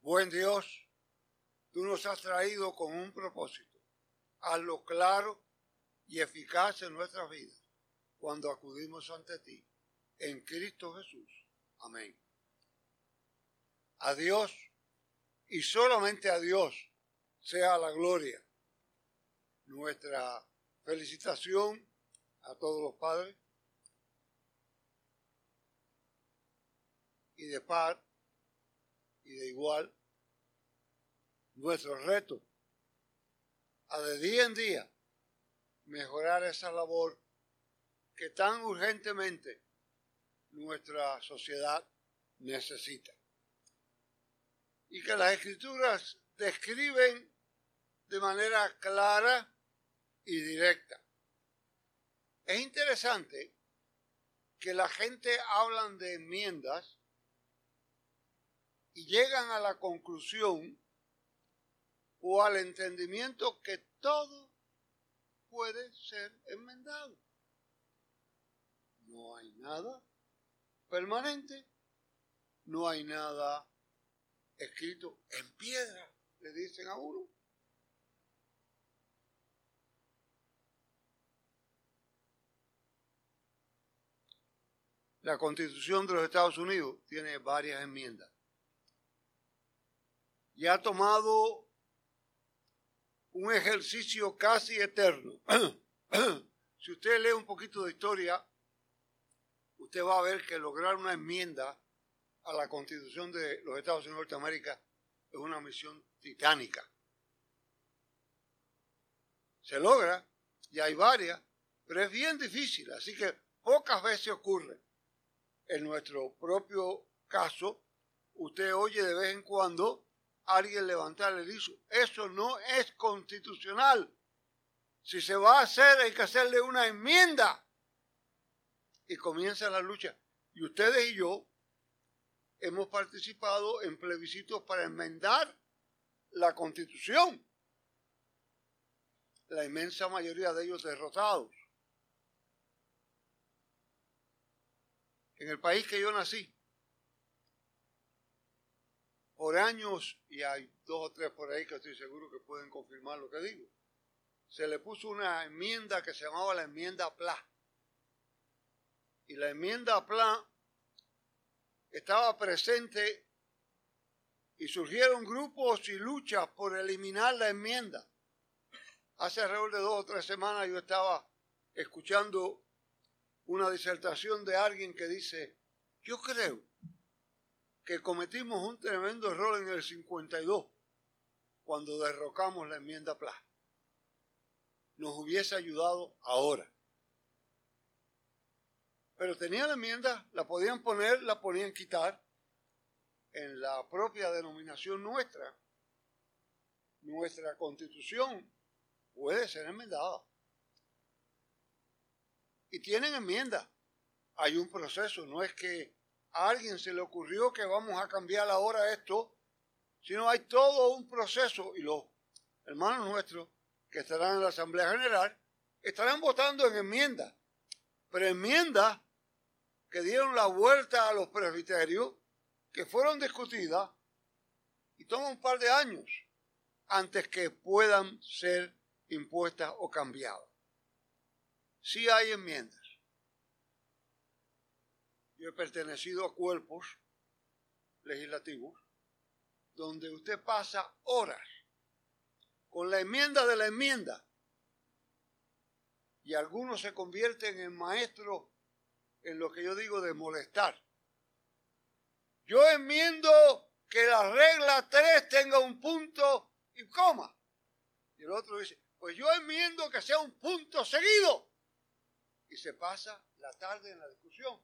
Buen Dios, tú nos has traído con un propósito. Hazlo claro y eficaz en nuestras vidas cuando acudimos ante ti. En Cristo Jesús. Amén. A Dios y solamente a Dios sea la gloria. Nuestra felicitación a todos los padres y de par y de igual nuestro reto a de día en día mejorar esa labor que tan urgentemente nuestra sociedad necesita. Y que las escrituras describen de manera clara y directa. Es interesante que la gente hablan de enmiendas y llegan a la conclusión o al entendimiento que todo puede ser enmendado. No hay nada permanente, no hay nada escrito en piedra, le dicen a uno. La constitución de los Estados Unidos tiene varias enmiendas y ha tomado un ejercicio casi eterno. si usted lee un poquito de historia, usted va a ver que lograr una enmienda a la constitución de los Estados Unidos de Norteamérica es una misión titánica. Se logra, y hay varias, pero es bien difícil, así que pocas veces ocurre. En nuestro propio caso, usted oye de vez en cuando alguien levantar el hizo. Eso no es constitucional. Si se va a hacer, hay que hacerle una enmienda. Y comienza la lucha. Y ustedes y yo hemos participado en plebiscitos para enmendar la constitución. La inmensa mayoría de ellos derrotados. En el país que yo nací, por años, y hay dos o tres por ahí que estoy seguro que pueden confirmar lo que digo, se le puso una enmienda que se llamaba la enmienda PLA. Y la enmienda PLA estaba presente y surgieron grupos y luchas por eliminar la enmienda. Hace alrededor de dos o tres semanas yo estaba escuchando una disertación de alguien que dice, yo creo que cometimos un tremendo error en el 52 cuando derrocamos la enmienda PLA. Nos hubiese ayudado ahora. Pero tenían la enmienda, la podían poner, la podían quitar en la propia denominación nuestra. Nuestra constitución puede ser enmendada. Y tienen enmienda. Hay un proceso, no es que a alguien se le ocurrió que vamos a cambiar ahora esto, sino hay todo un proceso y los hermanos nuestros que estarán en la Asamblea General estarán votando en enmiendas, pero enmiendas que dieron la vuelta a los presbiterios, que fueron discutidas y toman un par de años antes que puedan ser impuestas o cambiadas. Sí hay enmiendas. Yo he pertenecido a cuerpos legislativos donde usted pasa horas con la enmienda de la enmienda y algunos se convierten en maestros en lo que yo digo de molestar. Yo enmiendo que la regla 3 tenga un punto y coma. Y el otro dice, pues yo enmiendo que sea un punto seguido. Y se pasa la tarde en la discusión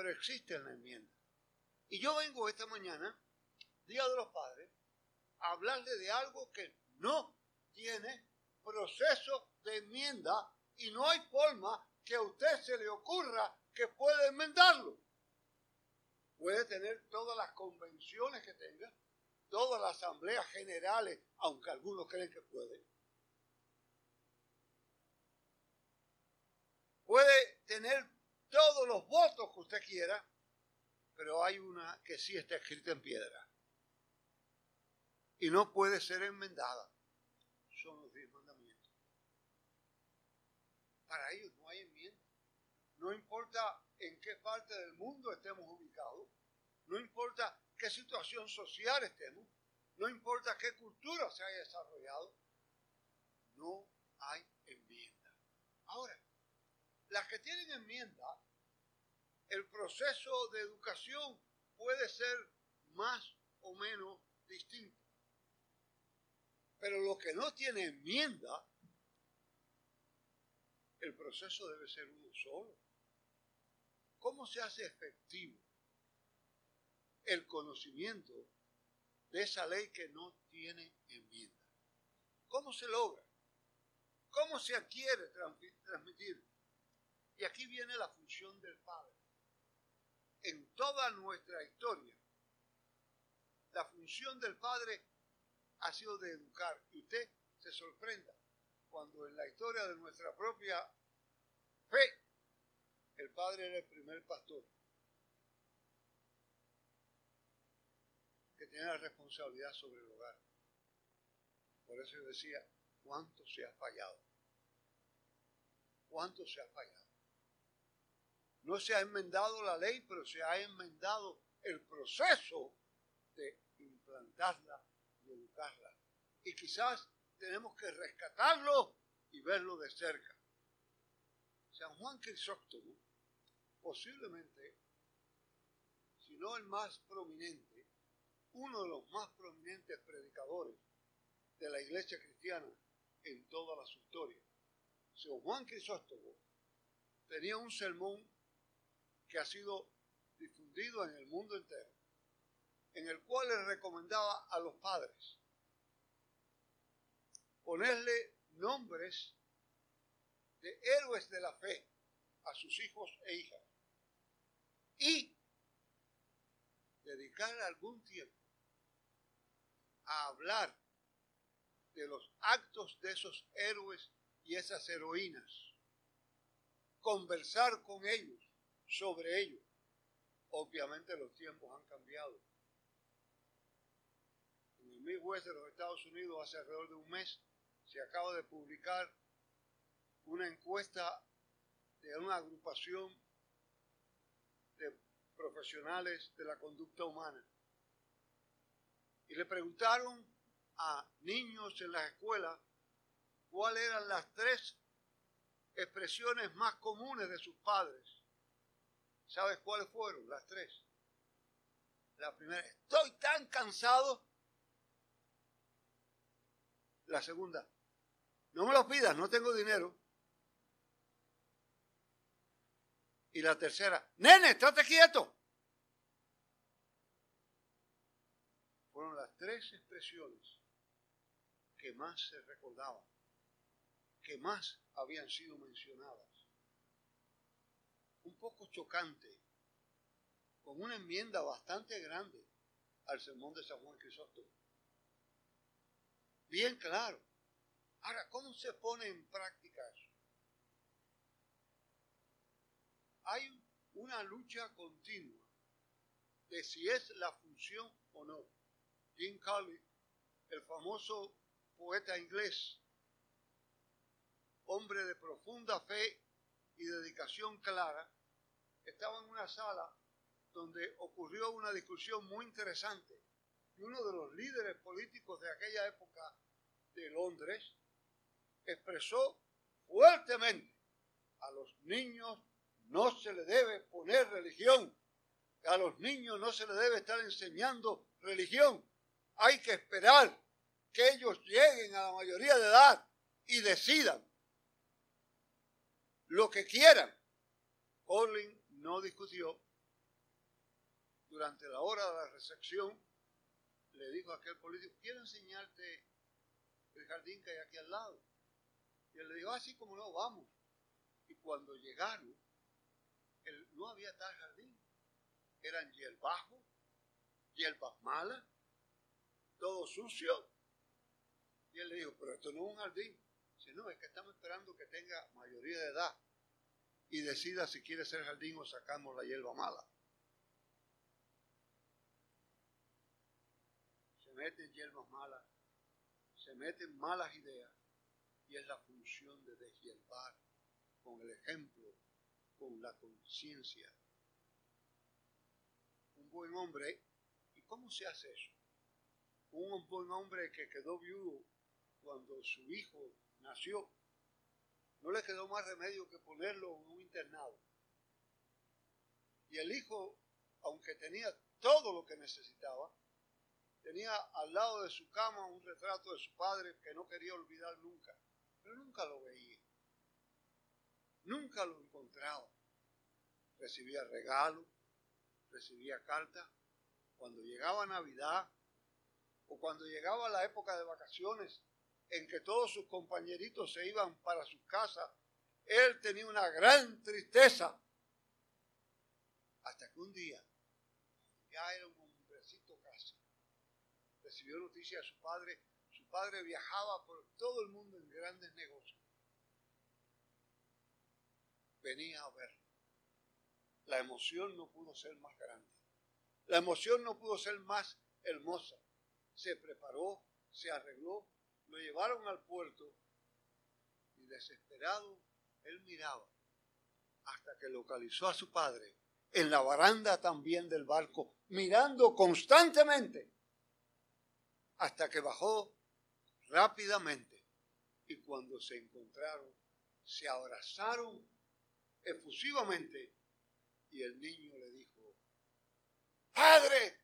pero existe la enmienda. Y yo vengo esta mañana, Día de los Padres, a hablarle de algo que no tiene proceso de enmienda y no hay forma que a usted se le ocurra que puede enmendarlo. Puede tener todas las convenciones que tenga, todas las asambleas generales, aunque algunos creen que puede. Puede tener los votos que usted quiera, pero hay una que sí está escrita en piedra y no puede ser enmendada. Son los diez mandamientos. Para ellos no hay enmienda. No importa en qué parte del mundo estemos ubicados, no importa qué situación social estemos, no importa qué cultura se haya desarrollado, no hay enmienda. Ahora, las que tienen enmienda, el proceso de educación puede ser más o menos distinto. Pero lo que no tiene enmienda, el proceso debe ser uno solo. ¿Cómo se hace efectivo el conocimiento de esa ley que no tiene enmienda? ¿Cómo se logra? ¿Cómo se adquiere transmitir? Y aquí viene la función del Padre. En toda nuestra historia, la función del Padre ha sido de educar. Y usted se sorprenda cuando en la historia de nuestra propia fe el padre era el primer pastor que tenía la responsabilidad sobre el hogar. Por eso yo decía, ¿cuánto se ha fallado? ¿Cuánto se ha fallado? No se ha enmendado la ley, pero se ha enmendado el proceso de implantarla y educarla. Y quizás tenemos que rescatarlo y verlo de cerca. San Juan Crisóstomo posiblemente, si no el más prominente, uno de los más prominentes predicadores de la iglesia cristiana en toda la historia. San Juan Crisóstomo tenía un sermón que ha sido difundido en el mundo entero, en el cual le recomendaba a los padres ponerle nombres de héroes de la fe a sus hijos e hijas y dedicar algún tiempo a hablar de los actos de esos héroes y esas heroínas, conversar con ellos sobre ellos. Obviamente los tiempos han cambiado. En el Midwest de los Estados Unidos hace alrededor de un mes se acaba de publicar una encuesta de una agrupación de profesionales de la conducta humana. Y le preguntaron a niños en las escuelas cuáles eran las tres expresiones más comunes de sus padres. ¿Sabes cuáles fueron las tres? La primera, estoy tan cansado. La segunda, no me lo pidas, no tengo dinero. Y la tercera, nene, estate quieto. Fueron las tres expresiones que más se recordaban, que más habían sido mencionadas. Un poco chocante, con una enmienda bastante grande al sermón de San Juan Crisóstomo. Bien claro. Ahora, ¿cómo se pone en práctica eso? hay una lucha continua de si es la función o no. Jim Carley, el famoso poeta inglés, hombre de profunda fe y dedicación clara, estaba en una sala donde ocurrió una discusión muy interesante y uno de los líderes políticos de aquella época de Londres expresó fuertemente a los niños no se le debe poner religión. A los niños no se les debe estar enseñando religión. Hay que esperar que ellos lleguen a la mayoría de edad y decidan lo que quieran. Colin no discutió. Durante la hora de la recepción le dijo a aquel político, quiero enseñarte el jardín que hay aquí al lado. Y él le dijo, así ah, como no, vamos. Y cuando llegaron, no había tal jardín. Eran hierbajos, hierbas malas, todo sucio. Y él le dijo, pero esto no es un jardín. Dice, no, es que estamos esperando que tenga mayoría de edad y decida si quiere ser jardín o sacamos la hierba mala. Se meten hierbas malas, se meten malas ideas y es la función de deshiervar con el ejemplo, con la conciencia. Un buen hombre, ¿y cómo se hace eso? Un buen hombre que quedó viudo cuando su hijo nació, no le quedó más remedio que ponerlo en un internado. Y el hijo, aunque tenía todo lo que necesitaba, tenía al lado de su cama un retrato de su padre que no quería olvidar nunca, pero nunca lo veía. Nunca lo encontraba. Recibía regalos, recibía cartas. Cuando llegaba Navidad o cuando llegaba la época de vacaciones, en que todos sus compañeritos se iban para sus casas, él tenía una gran tristeza. Hasta que un día, ya era un hombrecito casi, recibió noticia de su padre. Su padre viajaba por todo el mundo en grandes negocios. Venía a verlo. La emoción no pudo ser más grande. La emoción no pudo ser más hermosa. Se preparó, se arregló lo llevaron al puerto y desesperado él miraba hasta que localizó a su padre en la baranda también del barco, mirando constantemente hasta que bajó rápidamente y cuando se encontraron se abrazaron efusivamente y el niño le dijo, Padre.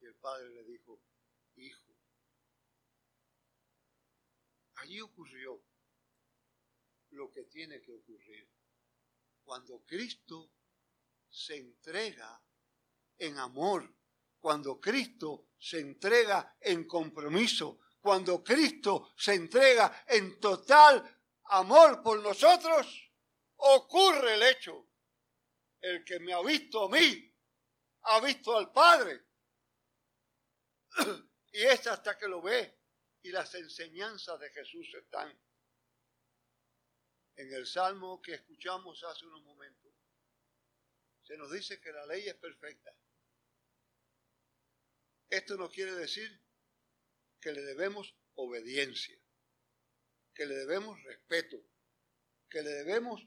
Y el padre le dijo, hijo. Allí ocurrió lo que tiene que ocurrir. Cuando Cristo se entrega en amor, cuando Cristo se entrega en compromiso, cuando Cristo se entrega en total amor por nosotros, ocurre el hecho. El que me ha visto a mí, ha visto al Padre. Y es hasta que lo ve y las enseñanzas de Jesús están en el salmo que escuchamos hace unos momentos. Se nos dice que la ley es perfecta. Esto no quiere decir que le debemos obediencia, que le debemos respeto, que le debemos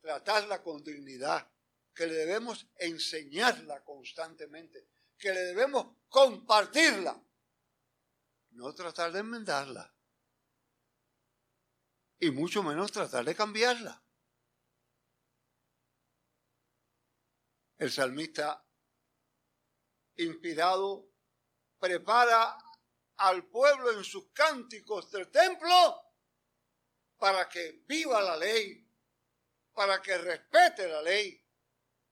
tratarla con dignidad, que le debemos enseñarla constantemente, que le debemos compartirla no tratar de enmendarla. Y mucho menos tratar de cambiarla. El salmista, inspirado, prepara al pueblo en sus cánticos del templo para que viva la ley, para que respete la ley,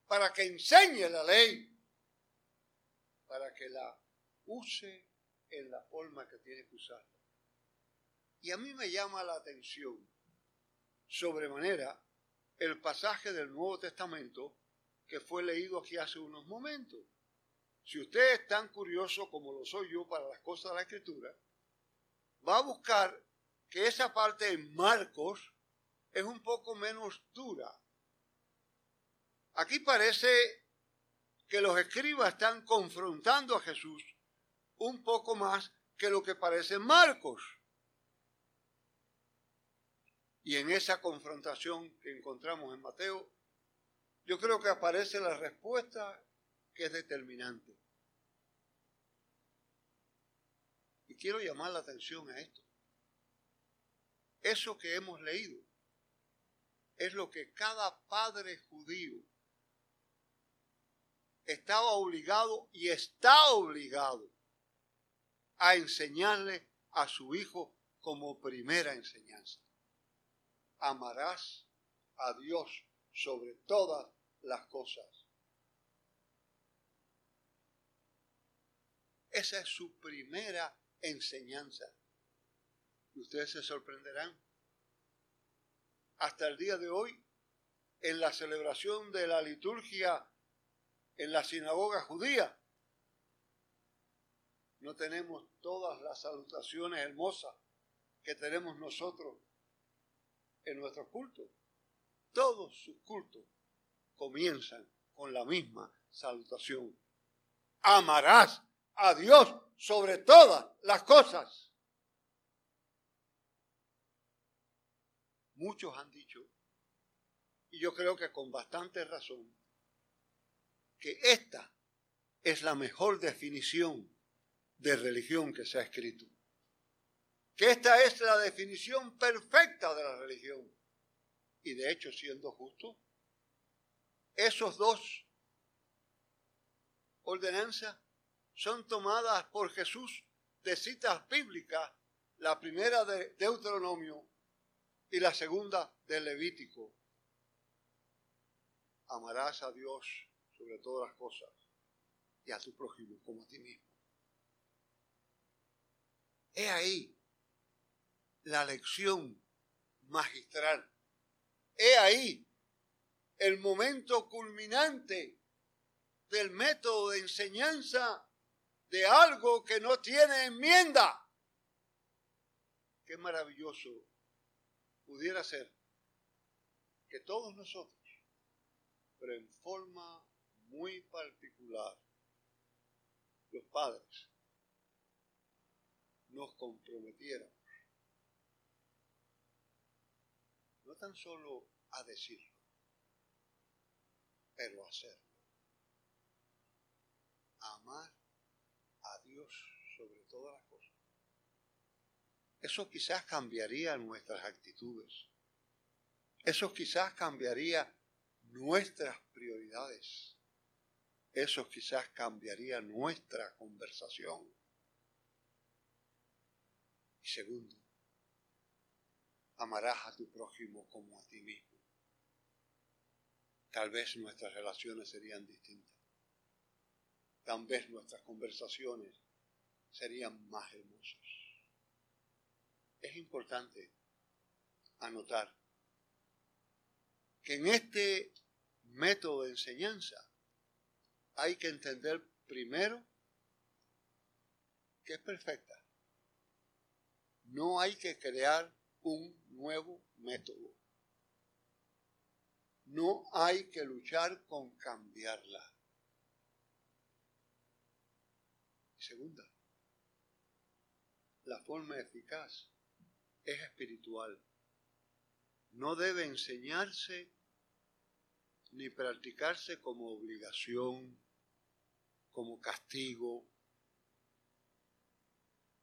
para que enseñe la ley, para que la use en la forma que tiene que usarla. Y a mí me llama la atención sobremanera el pasaje del Nuevo Testamento que fue leído aquí hace unos momentos. Si usted es tan curioso como lo soy yo para las cosas de la Escritura, va a buscar que esa parte en Marcos es un poco menos dura. Aquí parece que los escribas están confrontando a Jesús un poco más que lo que parece Marcos. Y en esa confrontación que encontramos en Mateo, yo creo que aparece la respuesta que es determinante. Y quiero llamar la atención a esto. Eso que hemos leído es lo que cada padre judío estaba obligado y está obligado a enseñarle a su hijo como primera enseñanza. Amarás a Dios sobre todas las cosas. Esa es su primera enseñanza. Y ustedes se sorprenderán. Hasta el día de hoy, en la celebración de la liturgia en la sinagoga judía, no tenemos todas las salutaciones hermosas que tenemos nosotros en nuestro culto. Todos sus cultos comienzan con la misma salutación. amarás a Dios sobre todas las cosas. Muchos han dicho, y yo creo que con bastante razón, que esta es la mejor definición de religión que se ha escrito. Que esta es la definición perfecta de la religión. Y de hecho, siendo justo, esos dos ordenanzas son tomadas por Jesús de citas bíblicas, la primera de Deuteronomio y la segunda de Levítico. Amarás a Dios sobre todas las cosas y a tu prójimo como a ti mismo. He ahí la lección magistral. He ahí el momento culminante del método de enseñanza de algo que no tiene enmienda. Qué maravilloso pudiera ser que todos nosotros, pero en forma muy particular, los padres, nos comprometiéramos no tan solo a decirlo, pero a hacerlo. Amar a Dios sobre todas las cosas. Eso quizás cambiaría nuestras actitudes. Eso quizás cambiaría nuestras prioridades. Eso quizás cambiaría nuestra conversación. Y segundo, amarás a tu prójimo como a ti mismo. Tal vez nuestras relaciones serían distintas. Tal vez nuestras conversaciones serían más hermosas. Es importante anotar que en este método de enseñanza hay que entender primero que es perfecta. No hay que crear un nuevo método. No hay que luchar con cambiarla. Segunda, la forma eficaz es espiritual. No debe enseñarse ni practicarse como obligación, como castigo,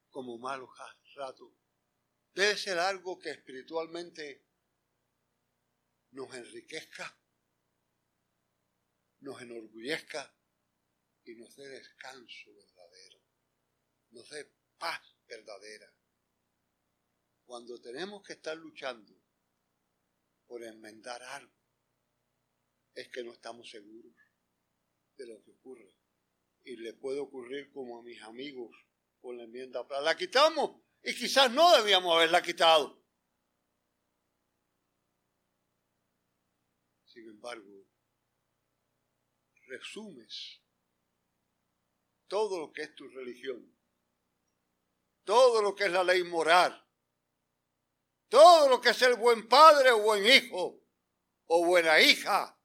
como malos ratos. Debe ser algo que espiritualmente nos enriquezca, nos enorgullezca y nos dé descanso verdadero, nos dé paz verdadera. Cuando tenemos que estar luchando por enmendar algo, es que no estamos seguros de lo que ocurre. Y le puede ocurrir como a mis amigos con la enmienda. La quitamos y quizás no debíamos haberla quitado. Sin embargo, resumes todo lo que es tu religión, todo lo que es la ley moral, todo lo que es el buen padre o buen hijo o buena hija,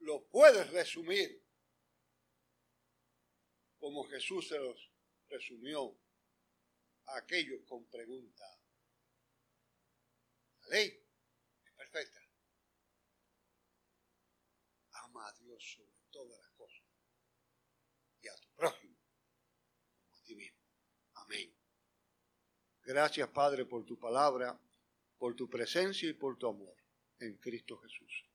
lo puedes resumir como Jesús se los resumió aquellos con pregunta. La ley es perfecta. Ama a Dios sobre todas las cosas y a tu prójimo como a ti mismo. Amén. Gracias Padre por tu palabra, por tu presencia y por tu amor en Cristo Jesús.